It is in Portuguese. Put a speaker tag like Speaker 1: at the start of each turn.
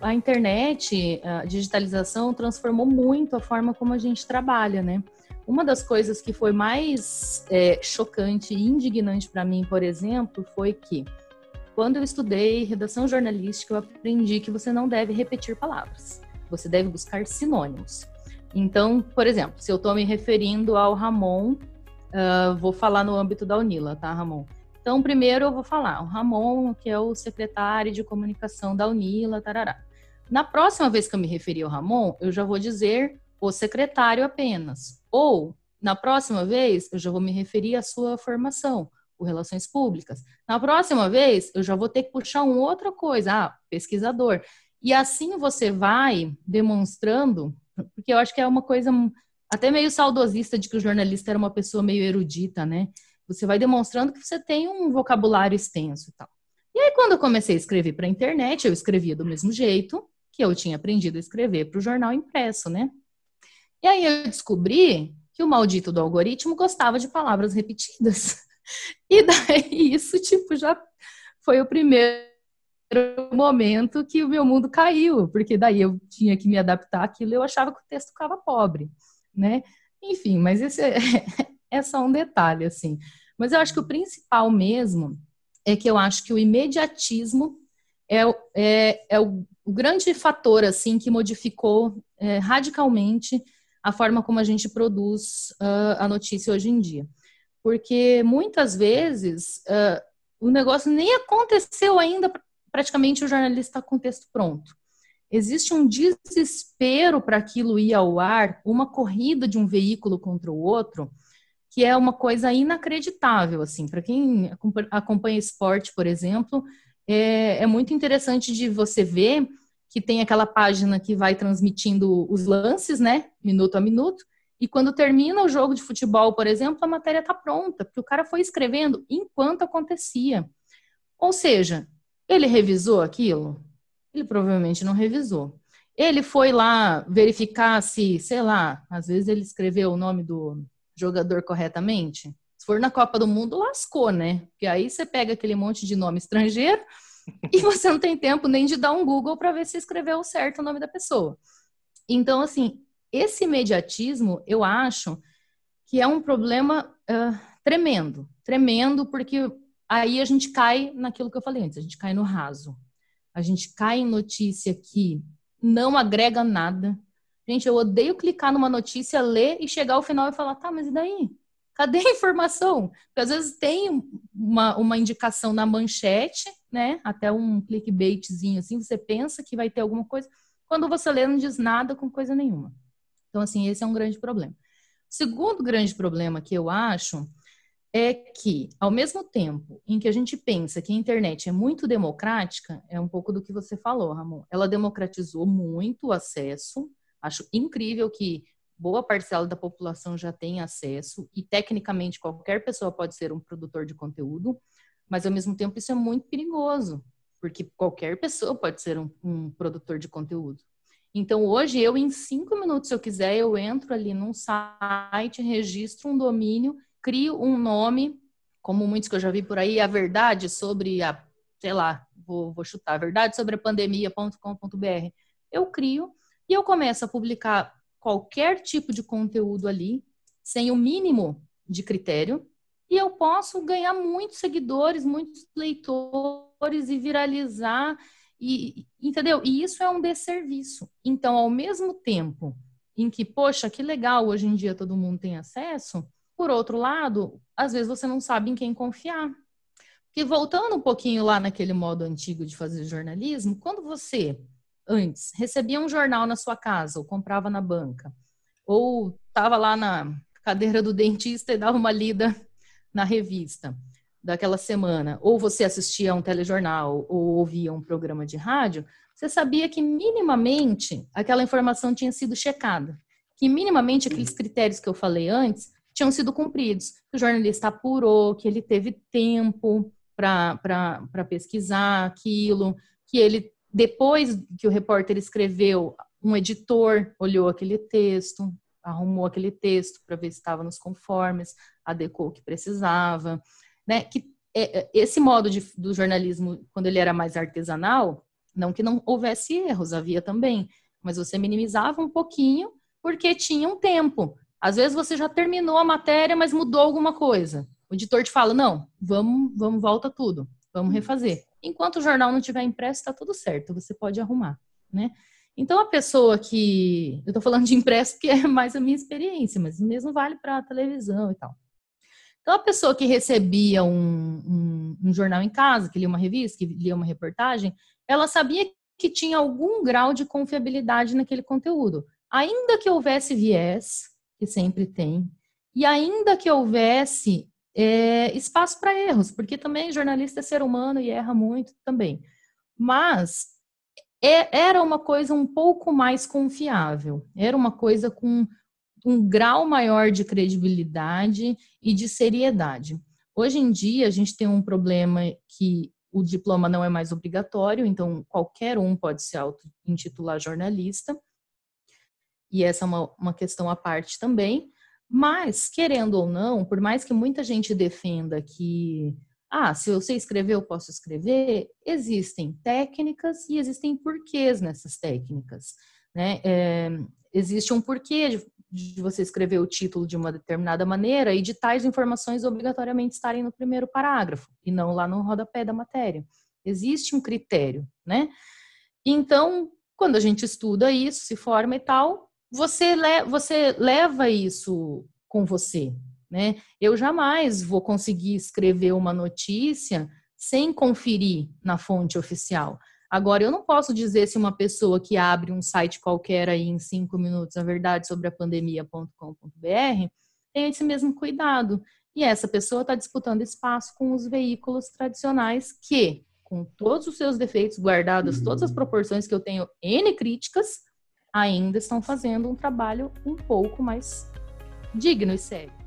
Speaker 1: a internet, a digitalização transformou muito a forma como a gente trabalha, né? Uma das coisas que foi mais é, chocante e indignante para mim, por exemplo, foi que quando eu estudei redação jornalística, eu aprendi que você não deve repetir palavras, você deve buscar sinônimos. Então, por exemplo, se eu estou me referindo ao Ramon, uh, vou falar no âmbito da Unila, tá, Ramon? Então, primeiro eu vou falar o Ramon, que é o secretário de comunicação da Unila, tarará. Na próxima vez que eu me referir ao Ramon, eu já vou dizer o secretário apenas. Ou, na próxima vez, eu já vou me referir à sua formação, o Relações Públicas. Na próxima vez, eu já vou ter que puxar uma outra coisa, ah, pesquisador. E assim você vai demonstrando, porque eu acho que é uma coisa até meio saudosista de que o jornalista era uma pessoa meio erudita, né? Você vai demonstrando que você tem um vocabulário extenso e tal. E aí, quando eu comecei a escrever para a internet, eu escrevia do mesmo jeito que eu tinha aprendido a escrever para o jornal impresso, né? E aí eu descobri que o maldito do algoritmo gostava de palavras repetidas. E daí isso, tipo, já foi o primeiro momento que o meu mundo caiu, porque daí eu tinha que me adaptar àquilo eu achava que o texto ficava pobre, né? Enfim, mas esse é, é só um detalhe, assim. Mas eu acho que o principal mesmo é que eu acho que o imediatismo é, é, é o, o, grande fator assim que modificou é, radicalmente a forma como a gente produz uh, a notícia hoje em dia. Porque muitas vezes uh, o negócio nem aconteceu ainda, praticamente o jornalista está com o texto pronto. Existe um desespero para aquilo ir ao ar, uma corrida de um veículo contra o outro, que é uma coisa inacreditável, assim, para quem acompanha esporte, por exemplo, é, é, muito interessante de você ver que tem aquela página que vai transmitindo os lances, né, minuto a minuto, e quando termina o jogo de futebol, por exemplo, a matéria está pronta, porque o cara foi escrevendo enquanto acontecia. Ou seja, ele revisou aquilo? Ele provavelmente não revisou. Ele foi lá verificar se, sei lá, às vezes ele escreveu o nome do, jogador corretamente? Se for na Copa do Mundo, lascou, né? Porque aí você pega aquele monte de nome estrangeiro e você não tem tempo nem de dar um Google para ver se escreveu certo o nome da pessoa. Então, assim, esse imediatismo, eu acho que é um problema uh, tremendo, tremendo, porque aí a gente cai naquilo que eu falei antes, a gente cai no raso. A gente cai em notícia que não agrega nada, Gente, eu odeio clicar numa notícia, ler e chegar ao final e falar, tá, mas e daí? Cadê a informação? Porque às vezes tem uma, uma indicação na manchete, né? Até um clickbaitzinho assim, você pensa que vai ter alguma coisa. Quando você lê, não diz nada com coisa nenhuma. Então, assim, esse é um grande problema. Segundo grande problema que eu acho é que, ao mesmo tempo em que a gente pensa que a internet é muito democrática, é um pouco do que você falou, Ramon, ela democratizou muito o acesso, Acho incrível que boa parcela da população já tem acesso e tecnicamente qualquer pessoa pode ser um produtor de conteúdo, mas ao mesmo tempo isso é muito perigoso, porque qualquer pessoa pode ser um, um produtor de conteúdo. Então hoje eu em cinco minutos, se eu quiser, eu entro ali num site, registro um domínio, crio um nome, como muitos que eu já vi por aí, a verdade sobre a, sei lá, vou, vou chutar, a verdade sobre a pandemia.com.br. Eu crio e eu começo a publicar qualquer tipo de conteúdo ali, sem o mínimo de critério, e eu posso ganhar muitos seguidores, muitos leitores e viralizar, e, entendeu? E isso é um desserviço. Então, ao mesmo tempo em que, poxa, que legal, hoje em dia todo mundo tem acesso, por outro lado, às vezes você não sabe em quem confiar. Porque voltando um pouquinho lá naquele modo antigo de fazer jornalismo, quando você antes, recebia um jornal na sua casa, ou comprava na banca, ou estava lá na cadeira do dentista e dava uma lida na revista daquela semana, ou você assistia a um telejornal ou ouvia um programa de rádio, você sabia que minimamente aquela informação tinha sido checada, que minimamente aqueles critérios que eu falei antes tinham sido cumpridos, que o jornalista apurou, que ele teve tempo para pesquisar aquilo, que ele depois que o repórter escreveu, um editor olhou aquele texto, arrumou aquele texto para ver se estava nos conformes, adequou o que precisava, né? Que é, é, esse modo de, do jornalismo, quando ele era mais artesanal, Não que não houvesse erros, havia também, mas você minimizava um pouquinho porque tinha um tempo. Às vezes você já terminou a matéria, mas mudou alguma coisa. O editor te fala: não, vamos, vamos, volta tudo, vamos refazer. Enquanto o jornal não tiver impresso, está tudo certo, você pode arrumar, né? Então, a pessoa que. Eu estou falando de impresso porque é mais a minha experiência, mas mesmo vale para televisão e tal. Então, a pessoa que recebia um, um, um, jornal em casa, que lia uma revista, que lia uma reportagem, ela sabia que tinha algum grau de confiabilidade naquele conteúdo. Ainda que houvesse viés, que sempre tem, e ainda que houvesse é, espaço para erros, porque também jornalista é ser humano e erra muito também. Mas é, era uma coisa um pouco mais confiável, era uma coisa com um grau maior de credibilidade e de seriedade. Hoje em dia, a gente tem um problema que o diploma não é mais obrigatório, então qualquer um pode se auto-intitular jornalista, e essa é uma, uma questão à parte também. Mas, querendo ou não, por mais que muita gente defenda que, ah, se eu sei escrever, eu posso escrever, existem técnicas e existem porquês nessas técnicas. Né? É, existe um porquê de, de, você escrever o título de uma determinada maneira e de tais informações obrigatoriamente estarem no primeiro parágrafo e não lá no rodapé da matéria. Existe um critério, né? Então, quando a gente estuda isso, se forma e tal, você, le você leva isso com você, né? Eu jamais vou conseguir escrever uma notícia sem conferir na fonte oficial. Agora, eu não posso dizer se uma pessoa que abre um site qualquer aí em cinco minutos, a verdade sobre a pandemia.com.br, tem esse mesmo cuidado. E essa pessoa está disputando espaço com os veículos tradicionais que, com todos os seus defeitos, guardadas todas as proporções que eu tenho N críticas, ainda estão fazendo um trabalho um pouco mais digno e sério.